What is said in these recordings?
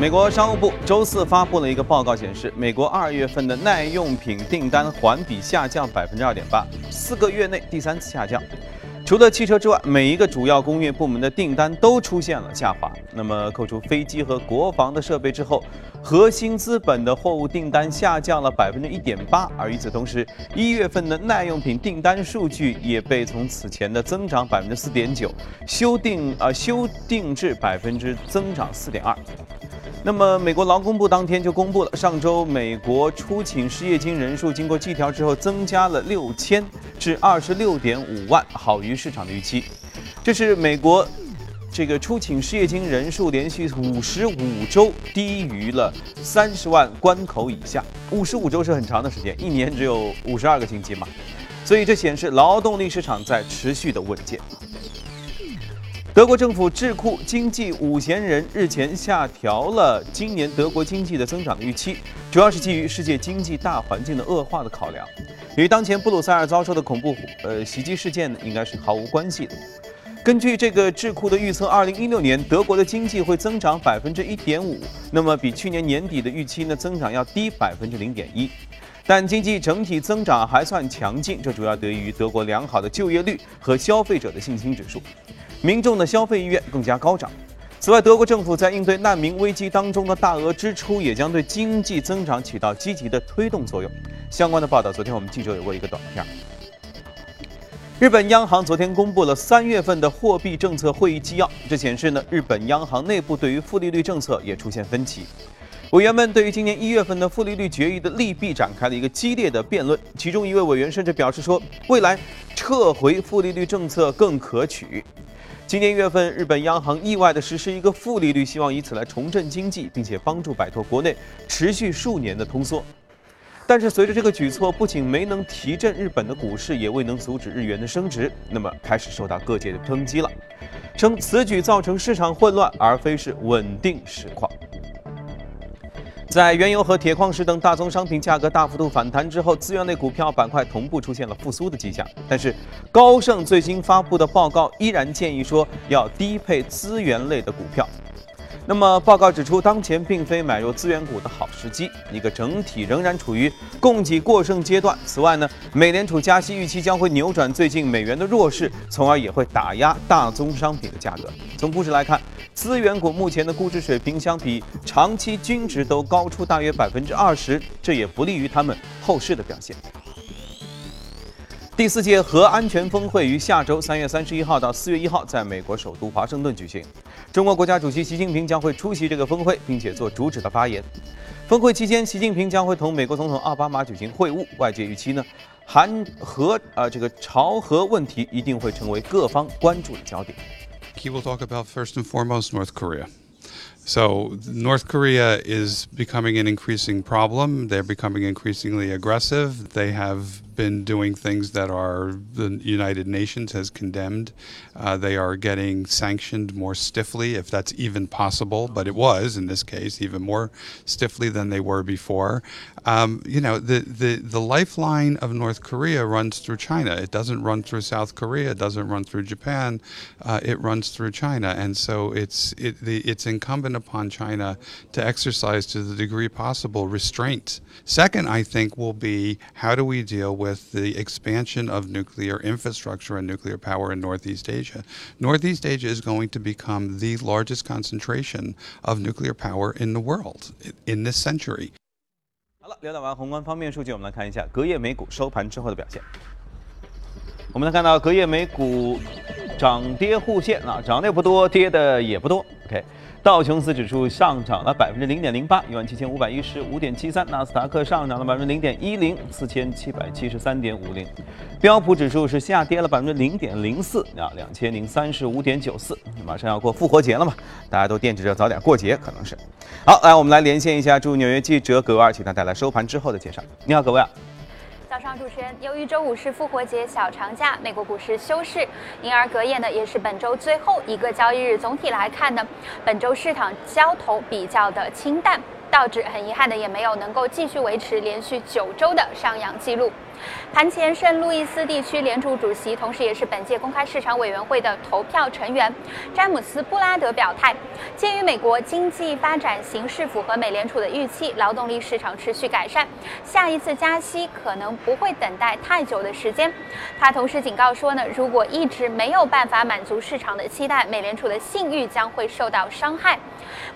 美国商务部周四发布了一个报告，显示美国二月份的耐用品订单环比下降百分之二点八，四个月内第三次下降。除了汽车之外，每一个主要工业部门的订单都出现了下滑。那么，扣除飞机和国防的设备之后，核心资本的货物订单下降了百分之一点八。而与此同时，一月份的耐用品订单数据也被从此前的增长百分之四点九修订呃修订至百分之增长四点二。那么，美国劳工部当天就公布了，上周美国出勤失业金人数经过计调之后增加了六千，至二十六点五万，好于市场的预期。这是美国这个出勤失业金人数连续五十五周低于了三十万关口以下。五十五周是很长的时间，一年只有五十二个星期嘛，所以这显示劳动力市场在持续的稳健。德国政府智库经济五贤人日前下调了今年德国经济的增长预期，主要是基于世界经济大环境的恶化的考量，与当前布鲁塞尔遭受的恐怖呃袭击事件呢应该是毫无关系的。根据这个智库的预测，二零一六年德国的经济会增长百分之一点五，那么比去年年底的预期呢增长要低百分之零点一，但经济整体增长还算强劲，这主要得益于德国良好的就业率和消费者的信心指数。民众的消费意愿更加高涨。此外，德国政府在应对难民危机当中的大额支出，也将对经济增长起到积极的推动作用。相关的报道，昨天我们记者有过一个短片。日本央行昨天公布了三月份的货币政策会议纪要，这显示呢，日本央行内部对于负利率政策也出现分歧。委员们对于今年一月份的负利率决议的利弊展开了一个激烈的辩论。其中一位委员甚至表示说，未来撤回负利率政策更可取。今年一月份，日本央行意外地实施一个负利率，希望以此来重振经济，并且帮助摆脱国内持续数年的通缩。但是，随着这个举措不仅没能提振日本的股市，也未能阻止日元的升值，那么开始受到各界的抨击了，称此举造成市场混乱，而非是稳定实况。在原油和铁矿石等大宗商品价格大幅度反弹之后，资源类股票板块同步出现了复苏的迹象。但是，高盛最新发布的报告依然建议说要低配资源类的股票。那么，报告指出，当前并非买入资源股的好时机，一个整体仍然处于供给过剩阶段。此外呢，美联储加息预期将会扭转最近美元的弱势，从而也会打压大宗商品的价格。从估值来看，资源股目前的估值水平相比长期均值都高出大约百分之二十，这也不利于他们后市的表现。第四届核安全峰会于下周三月三十一号到四月一号在美国首都华盛顿举行。中国国家主席习近平将会出席这个峰会，并且做主旨的发言。峰会期间，习近平将会同美国总统奥巴马举行会晤。外界预期呢，韩核啊这个朝核问题一定会成为各方关注的焦点。He will talk about first and foremost North Korea. So, North Korea is becoming an increasing problem. They're becoming increasingly aggressive. They have been doing things that are the United Nations has condemned. Uh, they are getting sanctioned more stiffly, if that's even possible. But it was in this case even more stiffly than they were before. Um, you know, the, the the lifeline of North Korea runs through China. It doesn't run through South Korea. It doesn't run through Japan. Uh, it runs through China, and so it's it, the, it's incumbent upon China to exercise to the degree possible restraint. Second, I think will be how do we deal with with the expansion of nuclear infrastructure and nuclear power in Northeast Asia. Northeast Asia is going to become the largest concentration of nuclear power in the world in this century. 好了，了解完宏观方面数据，我们来看一下隔夜美股收盘之后的表现。我们能看到隔夜美股涨跌互现啊，涨的也不多，跌的也不多。OK。 道琼斯指数上涨了百分之零点零八，一万七千五百一十五点七三；纳斯达克上涨了百分之零点一零，四千七百七十三点五零；标普指数是下跌了百分之零点零四，啊，两千零三十五点九四。马上要过复活节了嘛，大家都惦记着早点过节，可能是。好，来我们来连线一下驻纽约记者葛维尔，请他带来收盘之后的介绍。你好，葛维尔。早上，主持人，由于周五是复活节小长假，美国股市休市，因而隔夜呢也是本周最后一个交易日。总体来看呢，本周市场交投比较的清淡，道指很遗憾的也没有能够继续维持连续九周的上扬记录。盘前，圣路易斯地区联储主席，同时也是本届公开市场委员会的投票成员詹姆斯·布拉德表态，鉴于美国经济发展形势符合美联储的预期，劳动力市场持续改善，下一次加息可能不会等待太久的时间。他同时警告说呢，如果一直没有办法满足市场的期待，美联储的信誉将会受到伤害。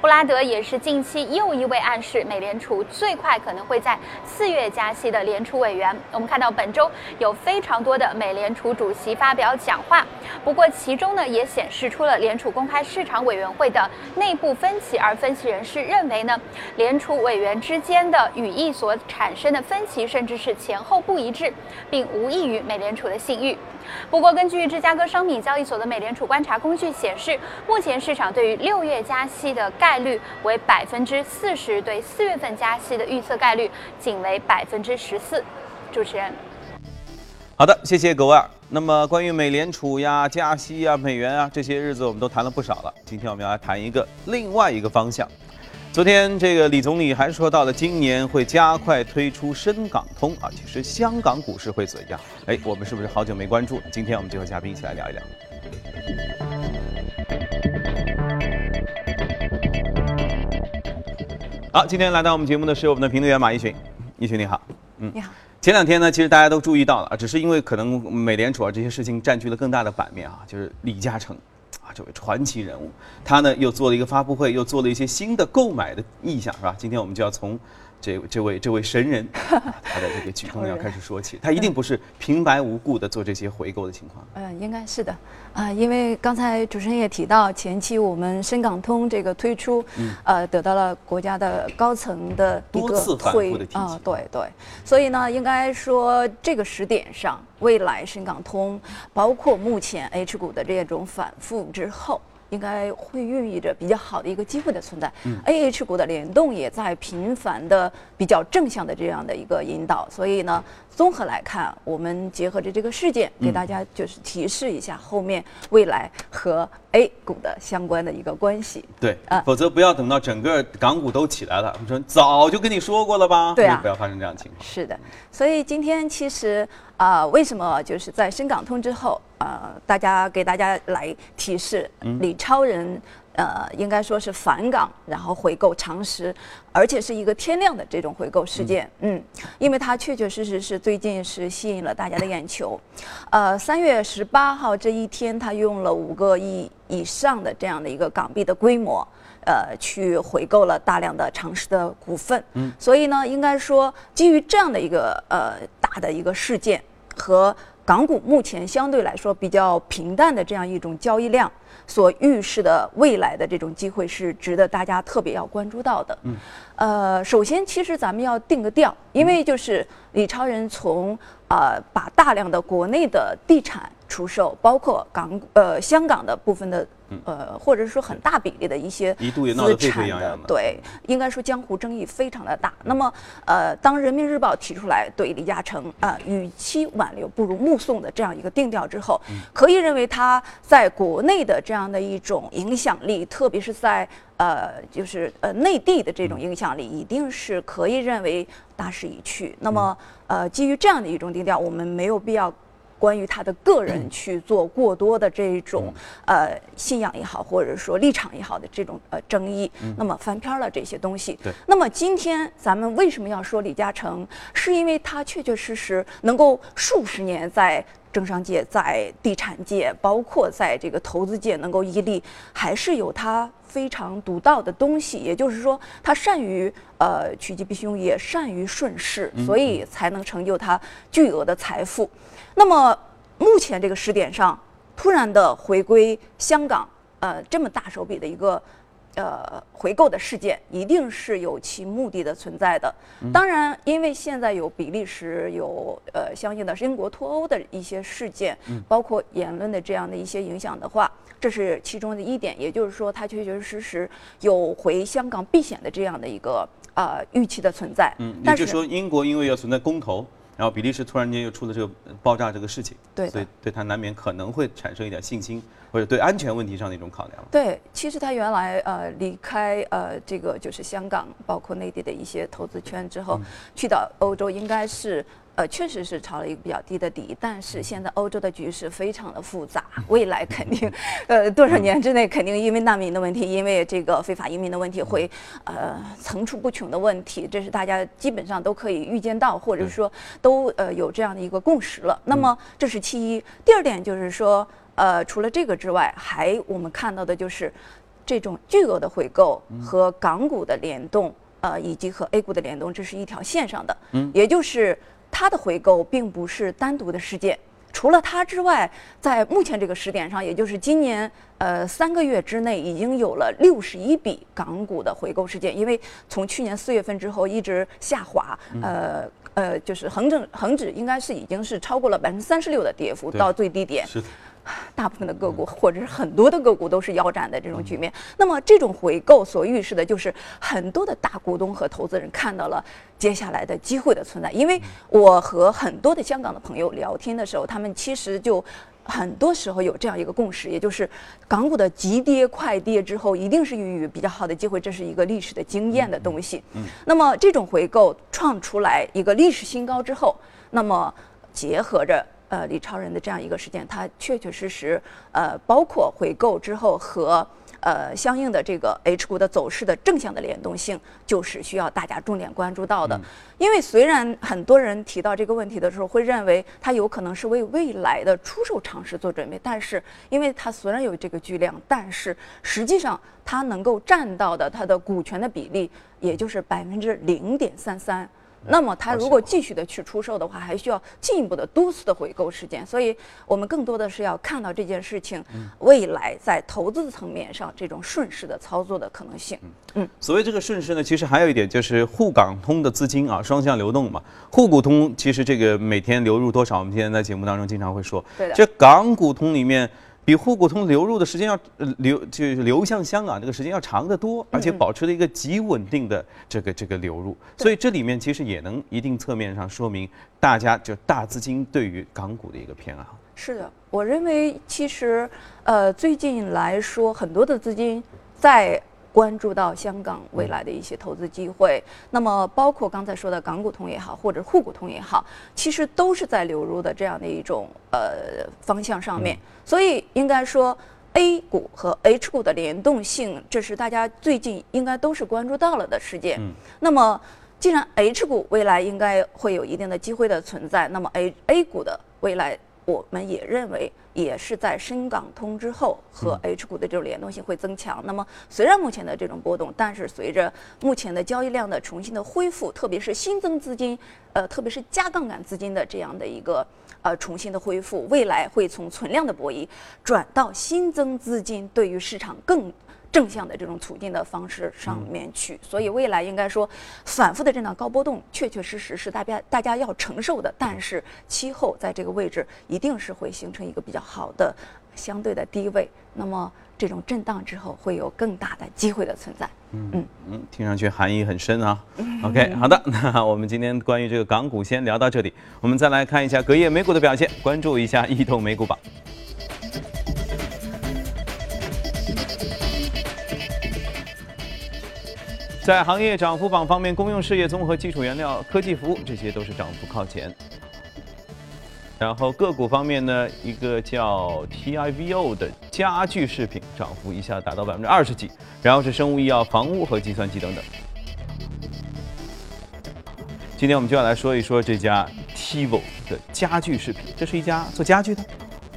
布拉德也是近期又一位暗示美联储最快可能会在四月加息的联储委员。我们看看到本周有非常多的美联储主席发表讲话，不过其中呢也显示出了联储公开市场委员会的内部分歧，而分析人士认为呢，联储委员之间的语义所产生的分歧，甚至是前后不一致，并无异于美联储的信誉。不过，根据芝加哥商品交易所的美联储观察工具显示，目前市场对于六月加息的概率为百分之四十，对四月份加息的预测概率仅为百分之十四。主持人，好的，谢谢格威尔。那么，关于美联储呀、加息呀、美元啊这些日子，我们都谈了不少了。今天我们要来谈一个另外一个方向。昨天，这个李总理还说到了今年会加快推出深港通啊。其实香港股市会怎样？哎，我们是不是好久没关注？今天我们就和嘉宾一起来聊一聊。好，今天来到我们节目的是我们的评论员马一群，一群你好，嗯，你好。前两天呢，其实大家都注意到了啊，只是因为可能美联储啊这些事情占据了更大的版面啊，就是李嘉诚。啊，这位传奇人物，他呢又做了一个发布会，又做了一些新的购买的意向，是吧？今天我们就要从。这这位这位神人，他的这个举动要开始说起，他一定不是平白无故的做这些回购的情况。嗯，应该是的，啊，因为刚才主持人也提到，前期我们深港通这个推出，呃，得到了国家的高层的一个推啊，对对，所以呢，应该说这个时点上，未来深港通，包括目前 H 股的这种反复之后。应该会孕育着比较好的一个机会的存在。A H 股的联动也在频繁的比较正向的这样的一个引导，所以呢。综合来看，我们结合着这个事件，给大家就是提示一下后面未来和 A 股的相关的一个关系。对，啊，否则不要等到整个港股都起来了，我们说早就跟你说过了吧？对啊，不要发生这样的情况。是的，所以今天其实啊，为什么就是在深港通之后啊，大家给大家来提示李超人。呃，应该说是返港，然后回购常识，而且是一个天量的这种回购事件。嗯，因为它确确实实是最近是吸引了大家的眼球。呃，三月十八号这一天，他用了五个亿以上的这样的一个港币的规模，呃，去回购了大量的常识的股份。嗯，所以呢，应该说基于这样的一个呃大的一个事件和港股目前相对来说比较平淡的这样一种交易量。所预示的未来的这种机会是值得大家特别要关注到的。嗯，呃，首先，其实咱们要定个调，因为就是李超人从啊把大量的国内的地产出售，包括港呃香港的部分的。呃，或者说很大比例的一些资产的，对，应该说江湖争议非常的大。那么，呃，当人民日报提出来对李嘉诚啊，与其挽留不如目送的这样一个定调之后，可以认为他在国内的这样的一种影响力，特别是在呃，就是呃内地的这种影响力，一定是可以认为大势已去。那么，呃，基于这样的一种定调，我们没有必要。关于他的个人去做过多的这种呃信仰也好，或者说立场也好的这种呃争议，那么翻篇了这些东西。对。那么今天咱们为什么要说李嘉诚？是因为他确确实实能够数十年在政商界、在地产界，包括在这个投资界能够屹立，还是有他非常独到的东西。也就是说，他善于呃趋吉避凶，也善于顺势，所以才能成就他巨额的财富。那么，目前这个时点上，突然的回归香港，呃，这么大手笔的一个，呃，回购的事件，一定是有其目的的存在的。当然，因为现在有比利时有呃相应的英国脱欧的一些事件，包括言论的这样的一些影响的话，这是其中的一点。也就是说，它确确实实有回香港避险的这样的一个呃预期的存在。嗯，也就是说，英国因为要存在公投。然后比利时突然间又出了这个爆炸这个事情，对，所以对他难免可能会产生一点信心或者对安全问题上的一种考量。对，其实他原来呃离开呃这个就是香港，包括内地的一些投资圈之后，去到欧洲应该是呃，确实是抄了一个比较低的底，但是现在欧洲的局势非常的复杂，未来肯定，呃，多少年之内肯定因为难民的问题，因为这个非法移民的问题会，呃，层出不穷的问题，这是大家基本上都可以预见到，或者说都呃有这样的一个共识了。那么这是其一，第二点就是说，呃，除了这个之外，还我们看到的就是这种巨额的回购和港股的联动，呃，以及和 A 股的联动，这是一条线上的，嗯，也就是。它的回购并不是单独的事件，除了它之外，在目前这个时点上，也就是今年呃三个月之内，已经有了六十一笔港股的回购事件。因为从去年四月份之后一直下滑，呃呃，就是恒证恒指应该是已经是超过了百分之三十六的跌幅到最低点。是。大部分的个股或者是很多的个股都是腰斩的这种局面。那么这种回购所预示的就是很多的大股东和投资人看到了接下来的机会的存在。因为我和很多的香港的朋友聊天的时候，他们其实就很多时候有这样一个共识，也就是港股的急跌快跌之后，一定是孕育比较好的机会，这是一个历史的经验的东西。嗯。那么这种回购创出来一个历史新高之后，那么结合着。呃，李超人的这样一个事件，它确确实实，呃，包括回购之后和呃相应的这个 H 股的走势的正向的联动性，就是需要大家重点关注到的。因为虽然很多人提到这个问题的时候，会认为它有可能是为未来的出售尝试做准备，但是因为它虽然有这个巨量，但是实际上它能够占到的它的股权的比例，也就是百分之零点三三。那么，它如果继续的去出售的话，还需要进一步的多次的回购事件。所以，我们更多的是要看到这件事情未来在投资层面上这种顺势的操作的可能性。嗯，所谓这个顺势呢，其实还有一点就是沪港通的资金啊，双向流动嘛。沪股通其实这个每天流入多少，我们今天在节目当中经常会说。对的。这港股通里面。比沪股通流入的时间要流就是流向香港这个时间要长得多，而且保持了一个极稳定的这个这个流入，所以这里面其实也能一定侧面上说明大家就大资金对于港股的一个偏爱。是的，我认为其实呃最近来说很多的资金在。关注到香港未来的一些投资机会，那么包括刚才说的港股通也好，或者沪股通也好，其实都是在流入的这样的一种呃方向上面。所以应该说，A 股和 H 股的联动性，这是大家最近应该都是关注到了的事件。那么，既然 H 股未来应该会有一定的机会的存在，那么 A A 股的未来。我们也认为，也是在深港通之后和 H 股的这种联动性会增强。那么，虽然目前的这种波动，但是随着目前的交易量的重新的恢复，特别是新增资金，呃，特别是加杠杆资金的这样的一个呃重新的恢复，未来会从存量的博弈转到新增资金对于市场更。正向的这种促进的方式上面去，所以未来应该说，反复的震荡高波动，确确实实是大家大家要承受的。但是期后在这个位置，一定是会形成一个比较好的相对的低位。那么这种震荡之后，会有更大的机会的存在。嗯嗯嗯，听上去含义很深啊。OK，好的，那我们今天关于这个港股先聊到这里，我们再来看一下隔夜美股的表现，关注一下异动美股榜。在行业涨幅榜方面，公用事业、综合基础原料、科技服务这些都是涨幅靠前。然后个股方面呢，一个叫 TIVO 的家具饰品涨幅一下达到百分之二十几，然后是生物医药、房屋和计算机等等。今天我们就要来说一说这家 TIVO 的家具饰品，这是一家做家具的。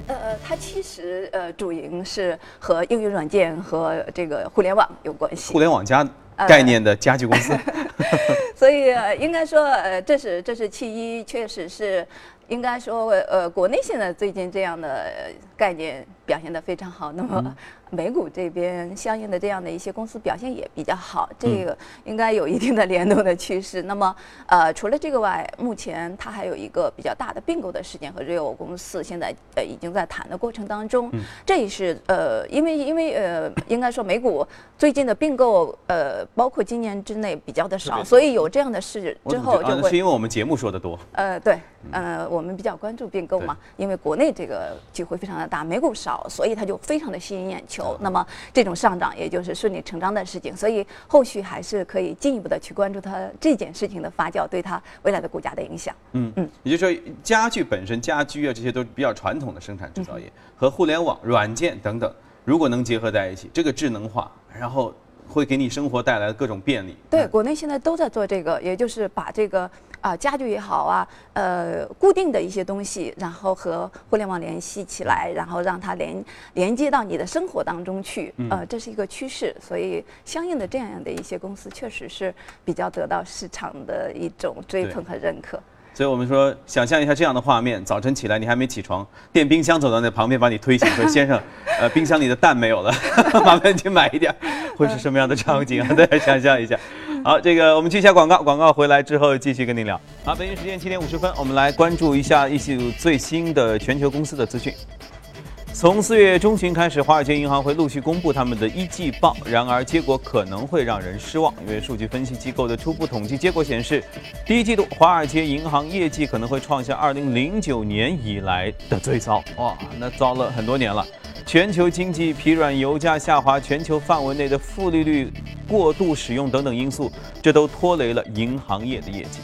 呃，它其实呃主营是和应用软件和这个互联网有关系。互联网加。概念的家具公司，所以应该说，呃，这是这是其一，确实是应该说，呃，国内现在最近这样的概念表现得非常好。那么。美股这边相应的这样的一些公司表现也比较好，这个应该有一定的联动的趋势。那么，呃，除了这个外，目前它还有一个比较大的并购的事件和瑞欧公司现在呃已经在谈的过程当中。这也是呃，因为因为呃，应该说美股最近的并购呃，包括今年之内比较的少，所以有这样的事之后就会。是因为我们节目说的多。呃，对，呃，我们比较关注并购嘛，因为国内这个机会非常的大，美股少，所以它就非常的吸引眼球。那么这种上涨也就是顺理成章的事情，所以后续还是可以进一步的去关注它这件事情的发酵对它未来的股价的影响。嗯嗯，也就是说，家具本身、家居啊这些都是比较传统的生产制造业，和互联网、软件等等，如果能结合在一起，这个智能化，然后。会给你生活带来各种便利。对，国内现在都在做这个，也就是把这个啊家具也好啊，呃固定的一些东西，然后和互联网联系起来，然后让它连连接到你的生活当中去。呃，这是一个趋势，所以相应的这样的一些公司，确实是比较得到市场的一种追捧和认可。所以我们说，想象一下这样的画面：早晨起来，你还没起床，电冰箱走到那旁边，把你推醒，说：“先生，呃，冰箱里的蛋没有了，麻烦去买一点。”会是什么样的场景啊？大家想象一下。好，这个我们去一下广告，广告回来之后继续跟您聊。好，北京时间七点五十分，我们来关注一下一季度最新的全球公司的资讯。从四月中旬开始，华尔街银行会陆续公布他们的一季报，然而结果可能会让人失望，因为数据分析机构的初步统计结果显示，第一季度华尔街银行业绩可能会创下二零零九年以来的最糟。哇，那糟了很多年了。全球经济疲软、油价下滑、全球范围内的负利率过度使用等等因素，这都拖累了银行业的业绩。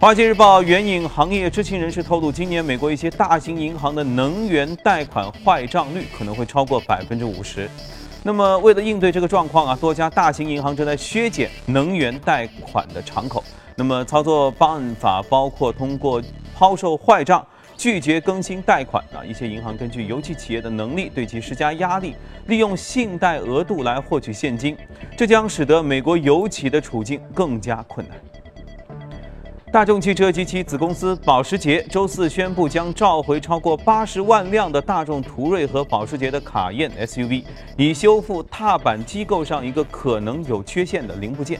华尔街日报援引行业知情人士透露，今年美国一些大型银行的能源贷款坏账率可能会超过百分之五十。那么，为了应对这个状况啊，多家大型银行正在削减能源贷款的敞口。那么，操作办法包括通过抛售坏账、拒绝更新贷款啊。一些银行根据油气企业的能力对其施加压力，利用信贷额度来获取现金，这将使得美国油企的处境更加困难。大众汽车及其子公司保时捷周四宣布，将召回超过八十万辆的大众途锐和保时捷的卡宴 SUV，以修复踏板机构上一个可能有缺陷的零部件。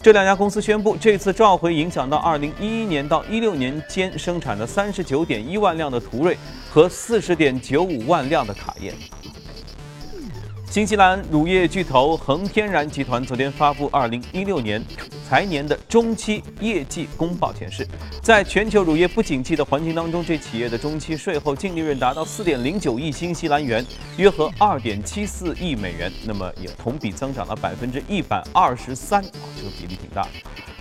这两家公司宣布，这次召回影响到2011年到16年间生产的39.1万辆的途锐和40.95万辆的卡宴。新西兰乳业巨头恒天然集团昨天发布2016年财年的中期业绩公报，显示，在全球乳业不景气的环境当中，这企业的中期税后净利润达到4.09亿新西兰元，约合2.74亿美元，那么也同比增长了百分之一百二十三，这个比例挺大。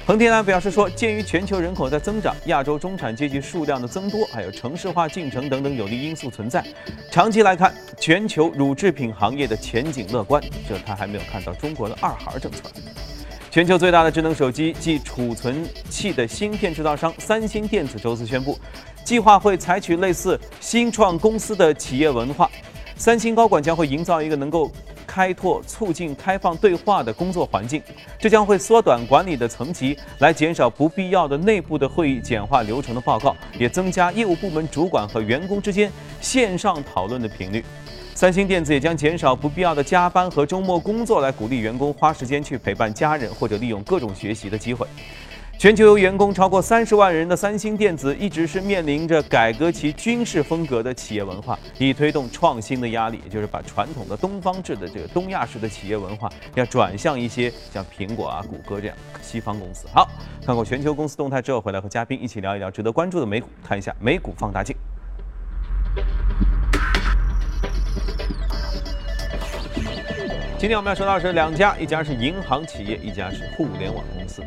恒天然表示说，鉴于全球人口在增长、亚洲中产阶级数量的增多，还有城市化进程等等有利因素存在，长期来看，全球乳制品行业的前景乐观。这他还没有看到中国的二孩政策。全球最大的智能手机及储存器的芯片制造商三星电子周四宣布，计划会采取类似新创公司的企业文化。三星高管将会营造一个能够。开拓、促进开放对话的工作环境，这将会缩短管理的层级，来减少不必要的内部的会议、简化流程的报告，也增加业务部门主管和员工之间线上讨论的频率。三星电子也将减少不必要的加班和周末工作，来鼓励员工花时间去陪伴家人或者利用各种学习的机会。全球由员工超过三十万人的三星电子，一直是面临着改革其军事风格的企业文化，以推动创新的压力，也就是把传统的东方制的这个东亚式的企业文化，要转向一些像苹果啊、谷歌这样西方公司。好，看过全球公司动态之后，回来和嘉宾一起聊一聊值得关注的美股，看一下美股放大镜。今天我们要说到是两家，一家是银行企业，一家是互联网公司。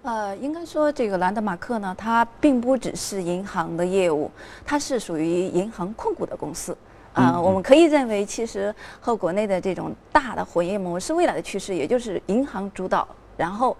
呃，应该说这个兰德马克呢，它并不只是银行的业务，它是属于银行控股的公司。啊，我们可以认为，其实和国内的这种大的活业模式未来的趋势，也就是银行主导，然后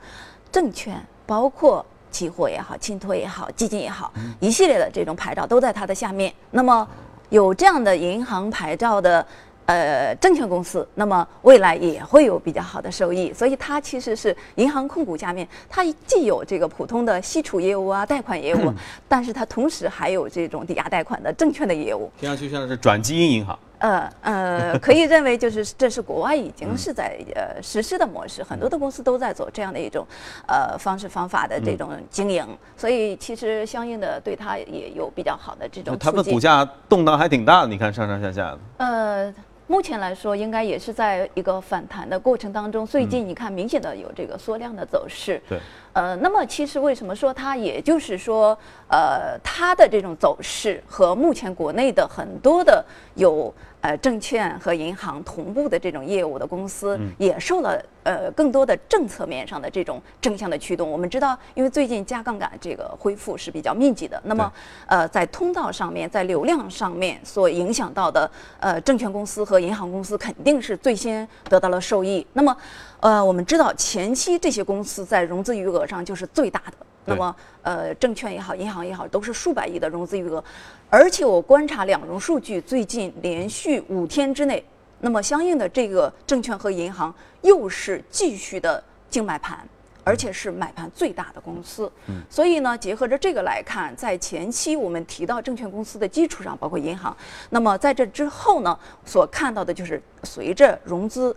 证券包括期货也好、信托也好、基金也好，一系列的这种牌照都在它的下面。那么有这样的银行牌照的。呃，证券公司，那么未来也会有比较好的收益，所以它其实是银行控股下面，它既有这个普通的息储业务啊、贷款业务，但是它同时还有这种抵押贷款的证券的业务。听上去像是转基因银行。呃呃，可以 认为就是这是国外已经是在呃实施的模式，很多的公司都在做这样的一种呃方式方法的这种经营，所以其实相应的对它也有比较好的这种。他们股价动荡还挺大的，你看上上下下的。呃。目前来说，应该也是在一个反弹的过程当中。最近你看，明显的有这个缩量的走势。对。呃，那么其实为什么说它，也就是说，呃，它的这种走势和目前国内的很多的有。呃，证券和银行同步的这种业务的公司，也受了呃更多的政策面上的这种正向的驱动。我们知道，因为最近加杠杆这个恢复是比较密集的，那么呃在通道上面，在流量上面所影响到的呃证券公司和银行公司肯定是最先得到了受益。那么呃我们知道前期这些公司在融资余额上就是最大的。那么，呃，证券也好，银行也好，都是数百亿的融资余额，而且我观察两融数据，最近连续五天之内，那么相应的这个证券和银行又是继续的净买盘，而且是买盘最大的公司。嗯，所以呢，结合着这个来看，在前期我们提到证券公司的基础上，包括银行，那么在这之后呢，所看到的就是随着融资。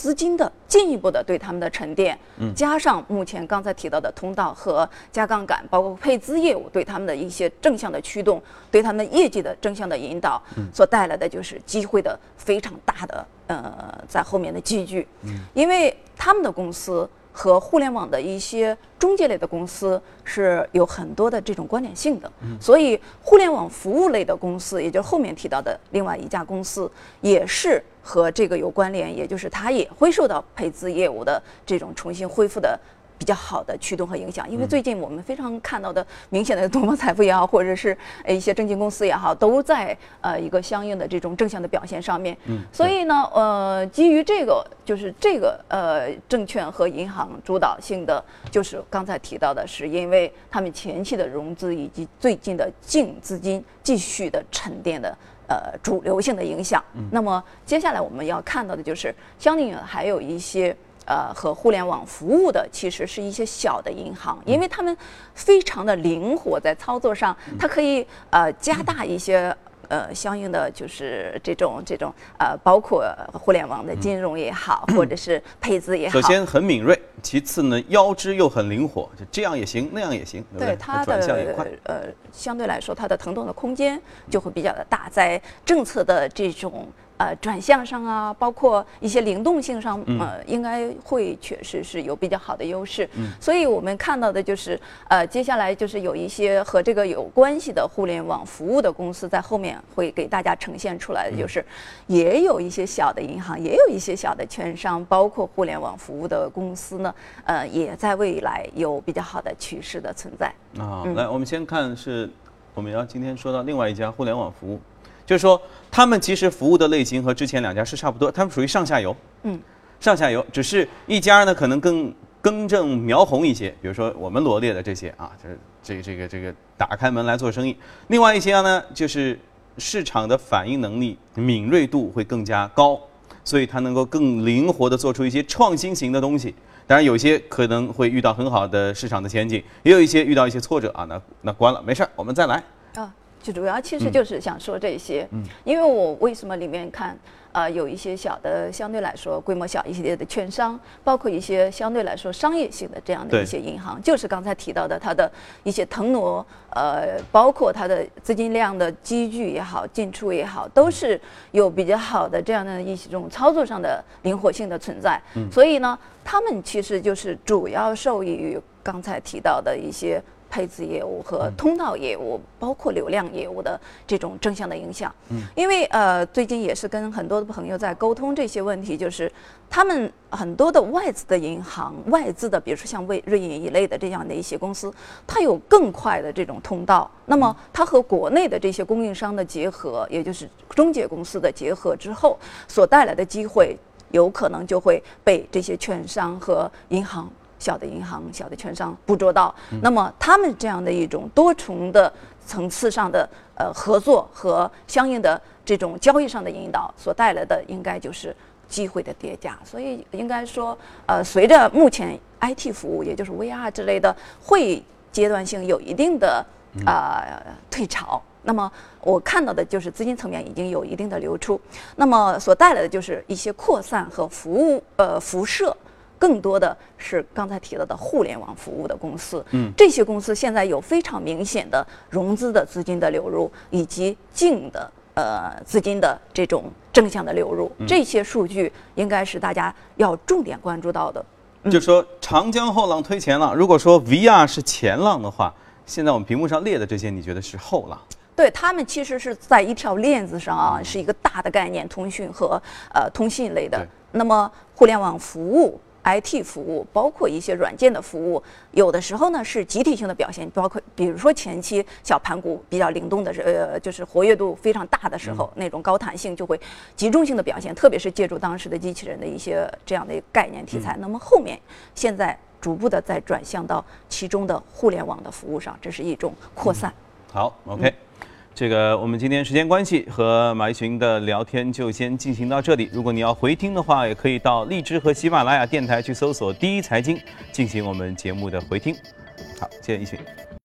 资金的进一步的对他们的沉淀，加上目前刚才提到的通道和加杠杆，包括配资业务对他们的一些正向的驱动，对他们业绩的正向的引导，所带来的就是机会的非常大的呃在后面的积聚，因为他们的公司。和互联网的一些中介类的公司是有很多的这种关联性的，所以互联网服务类的公司，也就是后面提到的另外一家公司，也是和这个有关联，也就是它也会受到配资业务的这种重新恢复的。比较好的驱动和影响，因为最近我们非常看到的明显的东方财富也好，或者是一些证券公司也好，都在呃一个相应的这种正向的表现上面。嗯，所以呢，呃，基于这个，就是这个呃证券和银行主导性的，就是刚才提到的，是因为他们前期的融资以及最近的净资金继续的沉淀的呃主流性的影响。那么接下来我们要看到的就是，相应还有一些。呃，和互联网服务的其实是一些小的银行，因为他们非常的灵活，在操作上，它可以呃加大一些呃相应的就是这种这种呃，包括互联网的金融也好，或者是 配资也好。首先很敏锐，其次呢腰肢又很灵活，就这样也行，那样也行，对它的呃相对来说，它的腾动的空间就会比较的大，在政策的这种。呃，转向上啊，包括一些灵动性上，呃，应该会确实是有比较好的优势。嗯，所以我们看到的就是，呃，接下来就是有一些和这个有关系的互联网服务的公司在后面会给大家呈现出来的，就是也有一些小的银行，也有一些小的券商，包括互联网服务的公司呢，呃，也在未来有比较好的趋势的存在。啊，来，我们先看是，我们要今天说到另外一家互联网服务。就是说，他们其实服务的类型和之前两家是差不多，他们属于上下游。嗯，上下游，只是一家呢可能更更正苗红一些。比如说我们罗列的这些啊，就是这这个这个打开门来做生意。另外一些呢，就是市场的反应能力、敏锐度会更加高，所以它能够更灵活的做出一些创新型的东西。当然，有些可能会遇到很好的市场的前景，也有一些遇到一些挫折啊，那那关了，没事儿，我们再来。啊。就主要其实就是想说这些，嗯因为我为什么里面看，呃，有一些小的相对来说规模小一些的券商，包括一些相对来说商业性的这样的一些银行，就是刚才提到的它的一些腾挪，呃，包括它的资金量的积聚也好，进出也好，都是有比较好的这样的一些这种操作上的灵活性的存在。所以呢，他们其实就是主要受益于刚才提到的一些。配资业务和通道业务，包括流量业务的这种正向的影响。嗯，因为呃，最近也是跟很多的朋友在沟通这些问题，就是他们很多的外资的银行、外资的，比如说像瑞瑞银一类的这样的一些公司，它有更快的这种通道。那么，它和国内的这些供应商的结合，也就是中介公司的结合之后，所带来的机会，有可能就会被这些券商和银行。小的银行、小的券商捕捉到，那么他们这样的一种多重的层次上的呃合作和相应的这种交易上的引导所带来的，应该就是机会的叠加。所以应该说，呃，随着目前 IT 服务，也就是 VR 之类的，会阶段性有一定的呃退潮。那么我看到的就是资金层面已经有一定的流出，那么所带来的就是一些扩散和服务呃辐射。更多的是刚才提到的互联网服务的公司，嗯，这些公司现在有非常明显的融资的资金的流入，以及净的呃资金的这种正向的流入，这些数据应该是大家要重点关注到的。就说长江后浪推前浪，如果说 VR 是前浪的话，现在我们屏幕上列的这些，你觉得是后浪？对他们其实是在一条链子上啊，是一个大的概念，通讯和呃通信类的。那么互联网服务、IT 服务，包括一些软件的服务，有的时候呢是集体性的表现，包括比如说前期小盘股比较灵动的时，呃，就是活跃度非常大的时候，那种高弹性就会集中性的表现，特别是借助当时的机器人的一些这样的概念题材。那么后面现在逐步的在转向到其中的互联网的服务上，这是一种扩散。好，OK，、这个我们今天时间关系和马一群的聊天就先进行到这里。如果你要回听的话，也可以到荔枝和喜马拉雅电台去搜索“第一财经”进行我们节目的回听。好，谢谢一群。